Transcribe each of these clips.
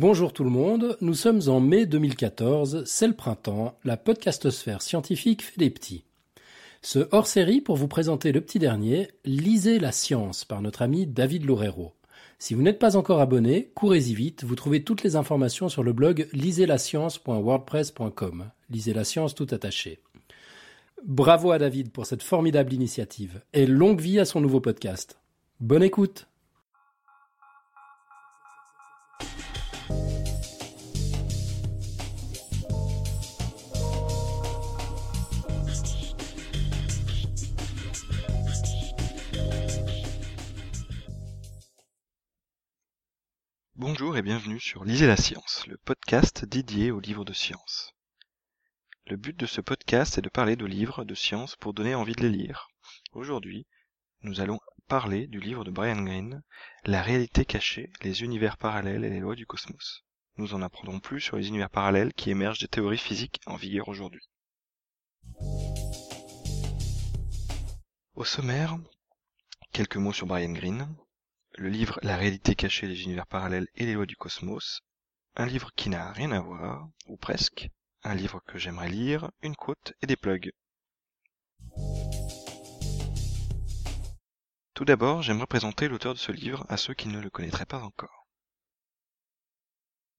Bonjour tout le monde, nous sommes en mai 2014, c'est le printemps, la podcastosphère scientifique fait des petits. Ce hors-série pour vous présenter le petit dernier, Lisez la science par notre ami David Loureiro. Si vous n'êtes pas encore abonné, courez-y vite, vous trouvez toutes les informations sur le blog lisezlascience.wordpress.com. Lisez la science tout attaché. Bravo à David pour cette formidable initiative et longue vie à son nouveau podcast. Bonne écoute Bonjour et bienvenue sur Lisez la science, le podcast dédié aux livres de science. Le but de ce podcast est de parler de livres de science pour donner envie de les lire. Aujourd'hui, nous allons parler du livre de Brian Greene, La réalité cachée, les univers parallèles et les lois du cosmos. Nous en apprendrons plus sur les univers parallèles qui émergent des théories physiques en vigueur aujourd'hui. Au sommaire, quelques mots sur Brian Greene, le livre La réalité cachée des univers parallèles et les lois du cosmos, un livre qui n'a rien à voir, ou presque, un livre que j'aimerais lire, une quote et des plugs. Tout d'abord, j'aimerais présenter l'auteur de ce livre à ceux qui ne le connaîtraient pas encore.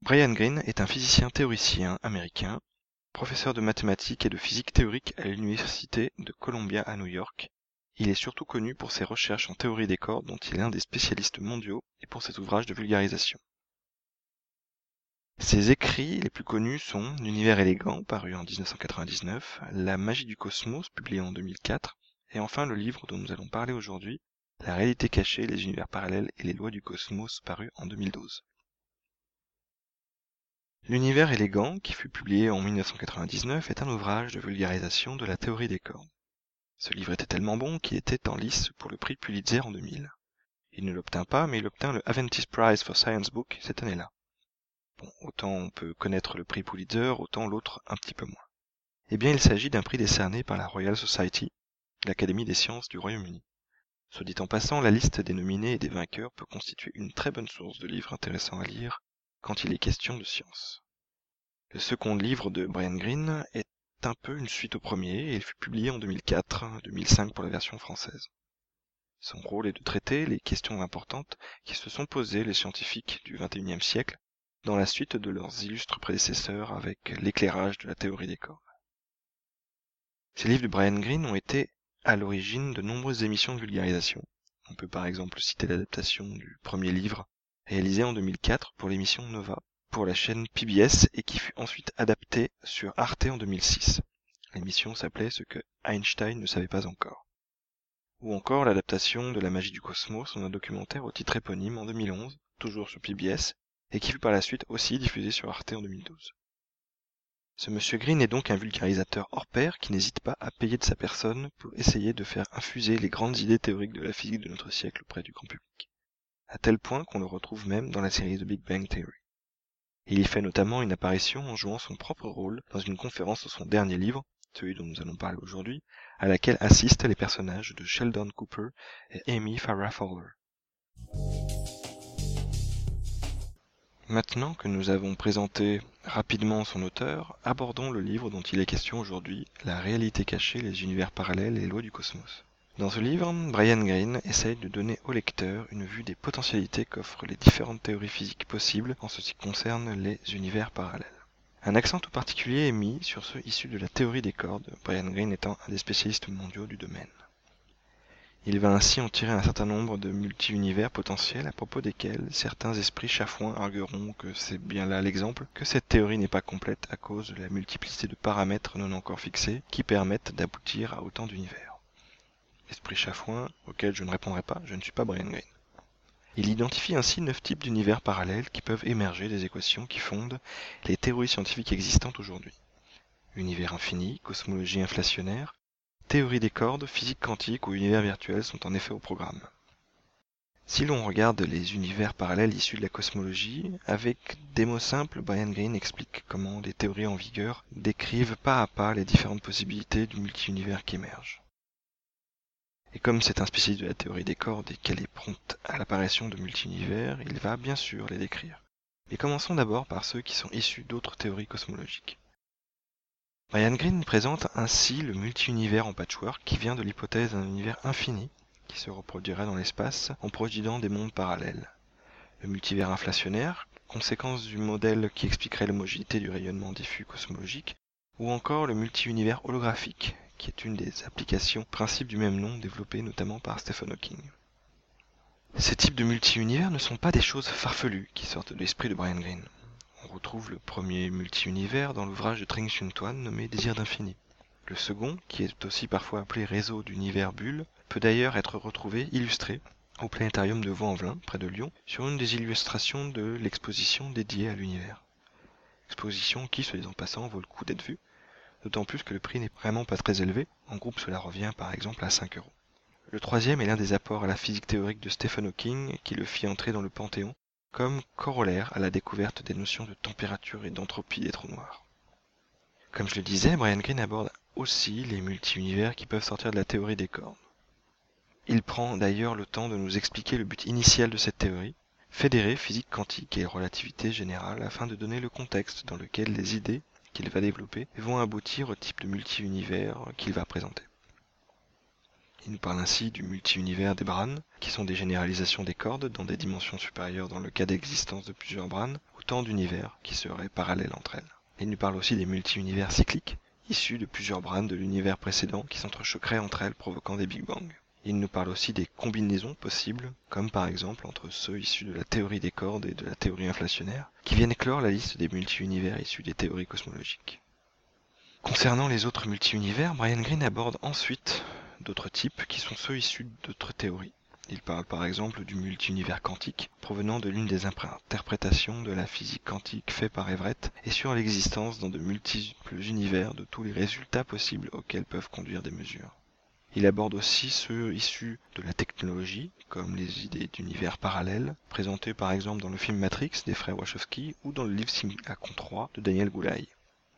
Brian Greene est un physicien théoricien américain, professeur de mathématiques et de physique théorique à l'université de Columbia à New York il est surtout connu pour ses recherches en théorie des cordes dont il est un des spécialistes mondiaux et pour ses ouvrages de vulgarisation. Ses écrits les plus connus sont L'univers élégant, paru en 1999, La magie du cosmos, publié en 2004, et enfin le livre dont nous allons parler aujourd'hui, La réalité cachée, les univers parallèles et les lois du cosmos, paru en 2012. L'univers élégant, qui fut publié en 1999, est un ouvrage de vulgarisation de la théorie des cordes. Ce livre était tellement bon qu'il était en lice pour le prix Pulitzer en 2000. Il ne l'obtint pas, mais il obtint le Aventis Prize for Science Book cette année-là. Bon, autant on peut connaître le prix Pulitzer, autant l'autre un petit peu moins. Eh bien, il s'agit d'un prix décerné par la Royal Society, l'Académie des sciences du Royaume-Uni. Soit dit en passant, la liste des nominés et des vainqueurs peut constituer une très bonne source de livres intéressants à lire quand il est question de science. Le second livre de Brian Greene est un peu une suite au premier et il fut publié en 2004-2005 pour la version française. Son rôle est de traiter les questions importantes qui se sont posées les scientifiques du XXIe siècle dans la suite de leurs illustres prédécesseurs avec l'éclairage de la théorie des corps. Ces livres de Brian Greene ont été à l'origine de nombreuses émissions de vulgarisation. On peut par exemple citer l'adaptation du premier livre réalisé en 2004 pour l'émission Nova pour la chaîne PBS et qui fut ensuite adaptée sur Arte en 2006. L'émission s'appelait Ce que Einstein ne savait pas encore. Ou encore l'adaptation de La magie du cosmos en un documentaire au titre éponyme en 2011, toujours sur PBS, et qui fut par la suite aussi diffusé sur Arte en 2012. Ce monsieur Green est donc un vulgarisateur hors pair qui n'hésite pas à payer de sa personne pour essayer de faire infuser les grandes idées théoriques de la physique de notre siècle auprès du grand public. À tel point qu'on le retrouve même dans la série The Big Bang Theory. Il y fait notamment une apparition en jouant son propre rôle dans une conférence de son dernier livre, celui dont nous allons parler aujourd'hui, à laquelle assistent les personnages de Sheldon Cooper et Amy Farrah Fowler. Maintenant que nous avons présenté rapidement son auteur, abordons le livre dont il est question aujourd'hui, La réalité cachée, les univers parallèles et les lois du cosmos. Dans ce livre, Brian Greene essaye de donner au lecteur une vue des potentialités qu'offrent les différentes théories physiques possibles en ce qui concerne les univers parallèles. Un accent tout particulier est mis sur ceux issus de la théorie des cordes, Brian Greene étant un des spécialistes mondiaux du domaine. Il va ainsi en tirer un certain nombre de multi-univers potentiels à propos desquels certains esprits chafouins argueront que c'est bien là l'exemple, que cette théorie n'est pas complète à cause de la multiplicité de paramètres non encore fixés qui permettent d'aboutir à autant d'univers esprit chafouin, auquel je ne répondrai pas, je ne suis pas Brian Greene. Il identifie ainsi neuf types d'univers parallèles qui peuvent émerger des équations qui fondent les théories scientifiques existantes aujourd'hui. Univers infini, cosmologie inflationnaire, théorie des cordes, physique quantique ou univers virtuel sont en effet au programme. Si l'on regarde les univers parallèles issus de la cosmologie, avec des mots simples, Brian Greene explique comment les théories en vigueur décrivent pas à pas les différentes possibilités du multi-univers qui émerge. Et comme c'est un spécialiste de la théorie des cordes et qu'elle est prompte à l'apparition de multi-univers, il va bien sûr les décrire. Mais commençons d'abord par ceux qui sont issus d'autres théories cosmologiques. Brian Greene présente ainsi le multi-univers en patchwork qui vient de l'hypothèse d'un univers infini qui se reproduirait dans l'espace en produisant des mondes parallèles. Le multivers inflationnaire, conséquence du modèle qui expliquerait l'homogénéité du rayonnement diffus cosmologique, ou encore le multi-univers holographique, qui est une des applications principes du même nom développées notamment par Stephen Hawking. Ces types de multi-univers ne sont pas des choses farfelues qui sortent de l'esprit de Brian Greene. On retrouve le premier multi-univers dans l'ouvrage de Tring Chun Tuan nommé Désir d'infini. Le second, qui est aussi parfois appelé réseau d'univers bulles, peut d'ailleurs être retrouvé illustré au planétarium de Vaux-en-Velin, près de Lyon, sur une des illustrations de l'exposition dédiée à l'univers. Exposition qui, se disant passant, vaut le coup d'être vue, d'autant plus que le prix n'est vraiment pas très élevé, en groupe cela revient par exemple à 5 euros. Le troisième est l'un des apports à la physique théorique de Stephen Hawking qui le fit entrer dans le Panthéon, comme corollaire à la découverte des notions de température et d'entropie des trous noirs. Comme je le disais, Brian Greene aborde aussi les multi-univers qui peuvent sortir de la théorie des cordes. Il prend d'ailleurs le temps de nous expliquer le but initial de cette théorie, fédérer physique quantique et relativité générale afin de donner le contexte dans lequel les idées qu'il va développer vont aboutir au type de multi-univers qu'il va présenter. Il nous parle ainsi du multi-univers des branes, qui sont des généralisations des cordes dans des dimensions supérieures dans le cas d'existence de plusieurs branes, autant d'univers qui seraient parallèles entre elles. Il nous parle aussi des multi-univers cycliques, issus de plusieurs branes de l'univers précédent qui s'entrechoqueraient entre elles provoquant des Big Bang. Il nous parle aussi des combinaisons possibles, comme par exemple entre ceux issus de la théorie des cordes et de la théorie inflationnaire, qui viennent clore la liste des multi-univers issus des théories cosmologiques. Concernant les autres multi-univers, Brian Greene aborde ensuite d'autres types qui sont ceux issus d'autres théories. Il parle par exemple du multi-univers quantique, provenant de l'une des interprétations de la physique quantique faite par Everett, et sur l'existence dans de multiples univers de tous les résultats possibles auxquels peuvent conduire des mesures. Il aborde aussi ceux issus de la technologie, comme les idées d'univers parallèles, présentées par exemple dans le film Matrix des frères Wachowski ou dans le livre Simulacron 3 de Daniel Goulaï,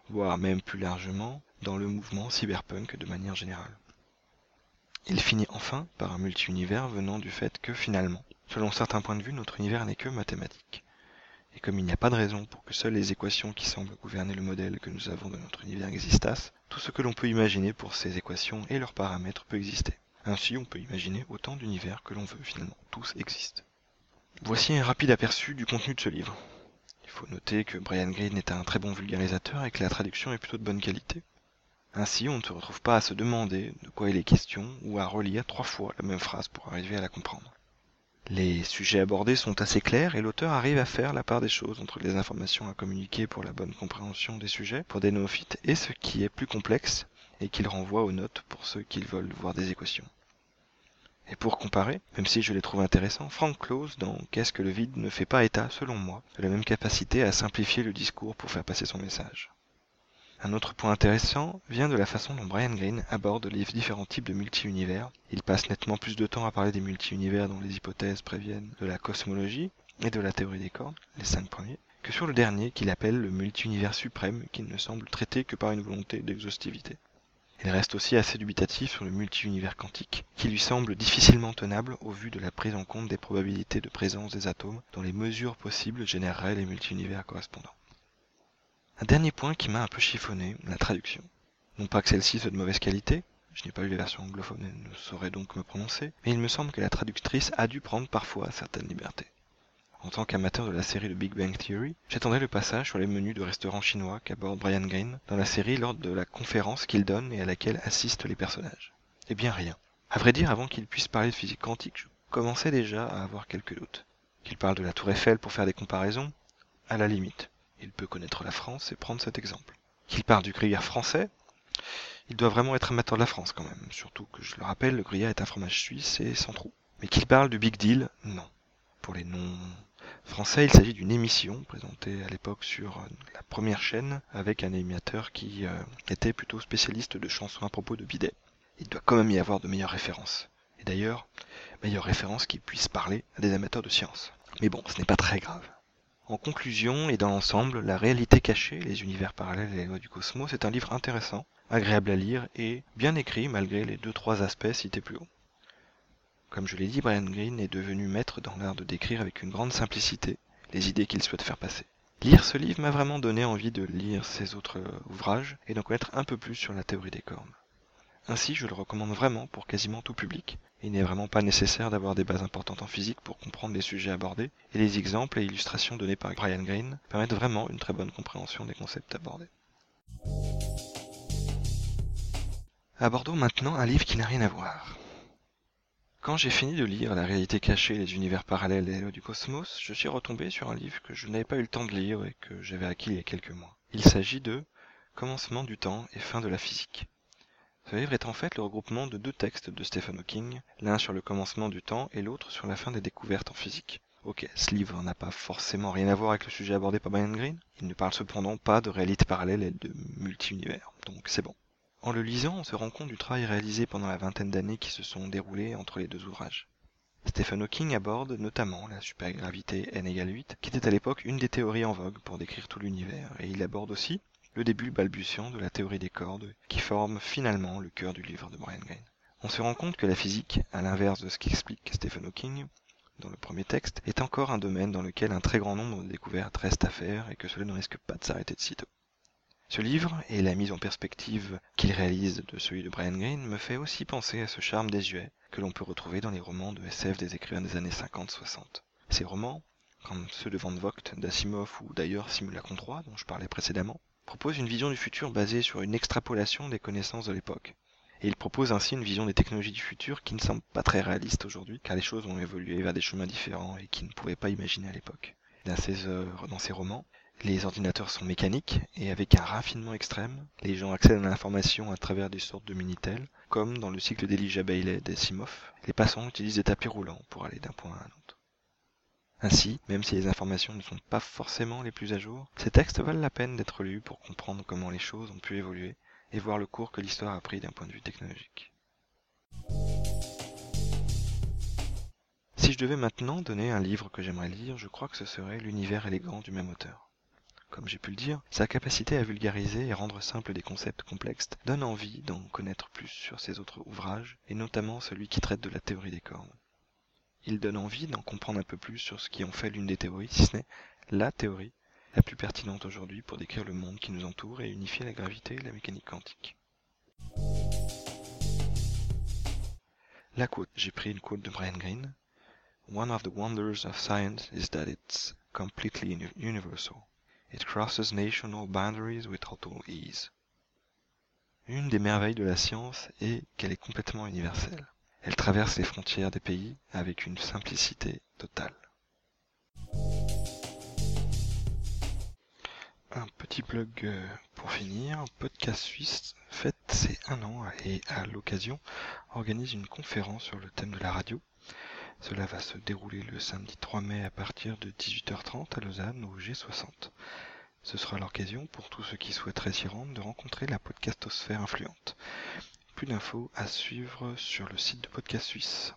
voire même plus largement dans le mouvement cyberpunk de manière générale. Il finit enfin par un multi-univers venant du fait que finalement, selon certains points de vue, notre univers n'est que mathématique. Et comme il n'y a pas de raison pour que seules les équations qui semblent gouverner le modèle que nous avons de notre univers existassent, tout ce que l'on peut imaginer pour ces équations et leurs paramètres peut exister. Ainsi, on peut imaginer autant d'univers que l'on veut finalement. Tous existent. Voici un rapide aperçu du contenu de ce livre. Il faut noter que Brian Greene est un très bon vulgarisateur et que la traduction est plutôt de bonne qualité. Ainsi, on ne se retrouve pas à se demander de quoi il est question ou à relire trois fois la même phrase pour arriver à la comprendre. Les sujets abordés sont assez clairs et l'auteur arrive à faire la part des choses entre les informations à communiquer pour la bonne compréhension des sujets pour des néophytes et ce qui est plus complexe et qu'il renvoie aux notes pour ceux qui veulent voir des équations. Et pour comparer, même si je les trouve intéressants, Frank Close dans Qu'est-ce que le vide ne fait pas état, selon moi, de la même capacité à simplifier le discours pour faire passer son message. Un autre point intéressant vient de la façon dont Brian Greene aborde les différents types de multi-univers. Il passe nettement plus de temps à parler des multi-univers dont les hypothèses préviennent de la cosmologie et de la théorie des cordes, les cinq premiers, que sur le dernier qu'il appelle le multi-univers suprême qui ne semble traité que par une volonté d'exhaustivité. Il reste aussi assez dubitatif sur le multi-univers quantique, qui lui semble difficilement tenable au vu de la prise en compte des probabilités de présence des atomes dont les mesures possibles généreraient les multi-univers correspondants. Un dernier point qui m'a un peu chiffonné, la traduction. Non pas que celle-ci soit de mauvaise qualité, je n'ai pas lu les versions anglophones et ne saurais donc me prononcer, mais il me semble que la traductrice a dû prendre parfois certaines libertés. En tant qu'amateur de la série de Big Bang Theory, j'attendais le passage sur les menus de restaurants chinois qu'aborde Brian Greene dans la série lors de la conférence qu'il donne et à laquelle assistent les personnages. Eh bien rien. À vrai dire, avant qu'il puisse parler de physique quantique, je commençais déjà à avoir quelques doutes. Qu'il parle de la tour Eiffel pour faire des comparaisons, à la limite. Il peut connaître la France et prendre cet exemple. Qu'il parle du gruyère français, il doit vraiment être amateur de la France quand même, surtout que je le rappelle, le gruyère est un fromage suisse et sans trou. Mais qu'il parle du Big Deal, non. Pour les non français, il s'agit d'une émission présentée à l'époque sur euh, la première chaîne avec un animateur qui euh, était plutôt spécialiste de chansons à propos de bidet. Il doit quand même y avoir de meilleures références. Et d'ailleurs, meilleures références qui puissent parler à des amateurs de science. Mais bon, ce n'est pas très grave. En conclusion et dans l'ensemble, La réalité cachée, les univers parallèles et les lois du cosmos est un livre intéressant, agréable à lire et bien écrit malgré les deux trois aspects cités plus haut. Comme je l'ai dit, Brian Greene est devenu maître dans l'art de décrire avec une grande simplicité les idées qu'il souhaite faire passer. Lire ce livre m'a vraiment donné envie de lire ses autres ouvrages et d'en connaître un peu plus sur la théorie des cornes. Ainsi, je le recommande vraiment pour quasiment tout public. Il n'est vraiment pas nécessaire d'avoir des bases importantes en physique pour comprendre les sujets abordés, et les exemples et illustrations donnés par Brian Greene permettent vraiment une très bonne compréhension des concepts abordés. Abordons maintenant un livre qui n'a rien à voir. Quand j'ai fini de lire La réalité cachée, les univers parallèles et les du cosmos, je suis retombé sur un livre que je n'avais pas eu le temps de lire et que j'avais acquis il y a quelques mois. Il s'agit de Commencement du temps et fin de la physique. Ce livre est en fait le regroupement de deux textes de Stephen Hawking, l'un sur le commencement du temps et l'autre sur la fin des découvertes en physique. Ok, ce livre n'a pas forcément rien à voir avec le sujet abordé par Brian Greene, il ne parle cependant pas de réalité parallèle et de multi-univers, donc c'est bon. En le lisant, on se rend compte du travail réalisé pendant la vingtaine d'années qui se sont déroulées entre les deux ouvrages. Stephen Hawking aborde notamment la supergravité n égale 8, qui était à l'époque une des théories en vogue pour décrire tout l'univers, et il aborde aussi le début balbutiant de la théorie des cordes, qui forme finalement le cœur du livre de Brian Greene. On se rend compte que la physique, à l'inverse de ce qu'explique Stephen Hawking, dans le premier texte, est encore un domaine dans lequel un très grand nombre de découvertes restent à faire et que cela ne risque pas de s'arrêter de sitôt. Ce livre, et la mise en perspective qu'il réalise de celui de Brian Greene, me fait aussi penser à ce charme désuet que l'on peut retrouver dans les romans de SF des écrivains des années 50-60. Ces romans, comme ceux de Van Vogt, d'Asimov ou d'ailleurs Simulacron 3 dont je parlais précédemment, proposent une vision du futur basée sur une extrapolation des connaissances de l'époque. Et il propose ainsi une vision des technologies du futur qui ne semble pas très réaliste aujourd'hui, car les choses ont évolué vers des chemins différents et qui ne pouvaient pas imaginer à l'époque. Dans ses œuvres, dans ses romans, les ordinateurs sont mécaniques et avec un raffinement extrême, les gens accèdent à l'information à travers des sortes de Minitel, comme dans le cycle d'Elijah Bailey d'Asimov, les passants utilisent des tapis roulants pour aller d'un point à un autre. Ainsi, même si les informations ne sont pas forcément les plus à jour, ces textes valent la peine d'être lus pour comprendre comment les choses ont pu évoluer et voir le cours que l'histoire a pris d'un point de vue technologique. Si je devais maintenant donner un livre que j'aimerais lire, je crois que ce serait L'univers élégant du même auteur comme j'ai pu le dire, sa capacité à vulgariser et rendre simple des concepts complexes donne envie d'en connaître plus sur ses autres ouvrages, et notamment celui qui traite de la théorie des cordes. Il donne envie d'en comprendre un peu plus sur ce qui en fait l'une des théories, si ce n'est la théorie la plus pertinente aujourd'hui pour décrire le monde qui nous entoure et unifier la gravité et la mécanique quantique. La j'ai pris une quote de Brian Greene. One of the wonders of science is that it's completely universal. It crosses national boundaries with total ease. Une des merveilles de la science est qu'elle est complètement universelle. Elle traverse les frontières des pays avec une simplicité totale. Un petit blog euh, pour finir. Podcast Suisse fête ses un an et à l'occasion organise une conférence sur le thème de la radio. Cela va se dérouler le samedi 3 mai à partir de 18h30 à Lausanne au G60. Ce sera l'occasion pour tous ceux qui souhaiteraient s'y rendre de rencontrer la podcastosphère influente. D'infos à suivre sur le site de Podcast Suisse.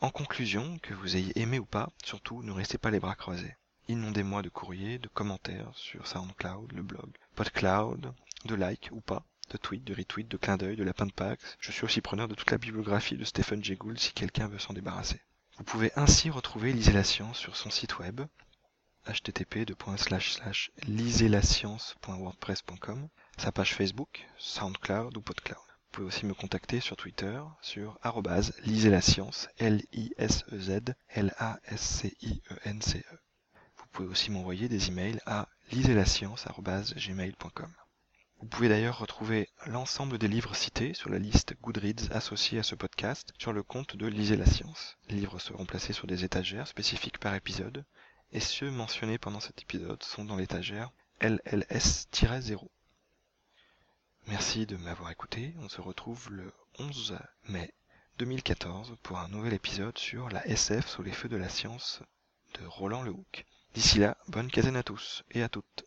En conclusion, que vous ayez aimé ou pas, surtout ne restez pas les bras croisés. Inondez-moi de courriers, de commentaires sur SoundCloud, le blog, PodCloud, de likes ou pas de tweets, de retweets, de clins d'œil, de lapin de. Je suis aussi preneur de toute la bibliographie de Stephen Jay Gould si quelqu'un veut s'en débarrasser. Vous pouvez ainsi retrouver Lisez la science sur son site web http lisezlascience.wordpress.com, sa page Facebook, SoundCloud ou PodCloud. Vous pouvez aussi me contacter sur Twitter sur lisez la science, L-I-S-E-Z, L-A-S-C-I-E-N-C-E. Vous pouvez aussi m'envoyer des emails à lisezlascience.gmail.com. Vous pouvez d'ailleurs retrouver l'ensemble des livres cités sur la liste Goodreads associée à ce podcast sur le compte de Lisez la science. Les livres seront placés sur des étagères spécifiques par épisode, et ceux mentionnés pendant cet épisode sont dans l'étagère LLS-0. Merci de m'avoir écouté, on se retrouve le 11 mai 2014 pour un nouvel épisode sur la SF sous les feux de la science de Roland Lehoucq. D'ici là, bonne quinzaine à tous et à toutes.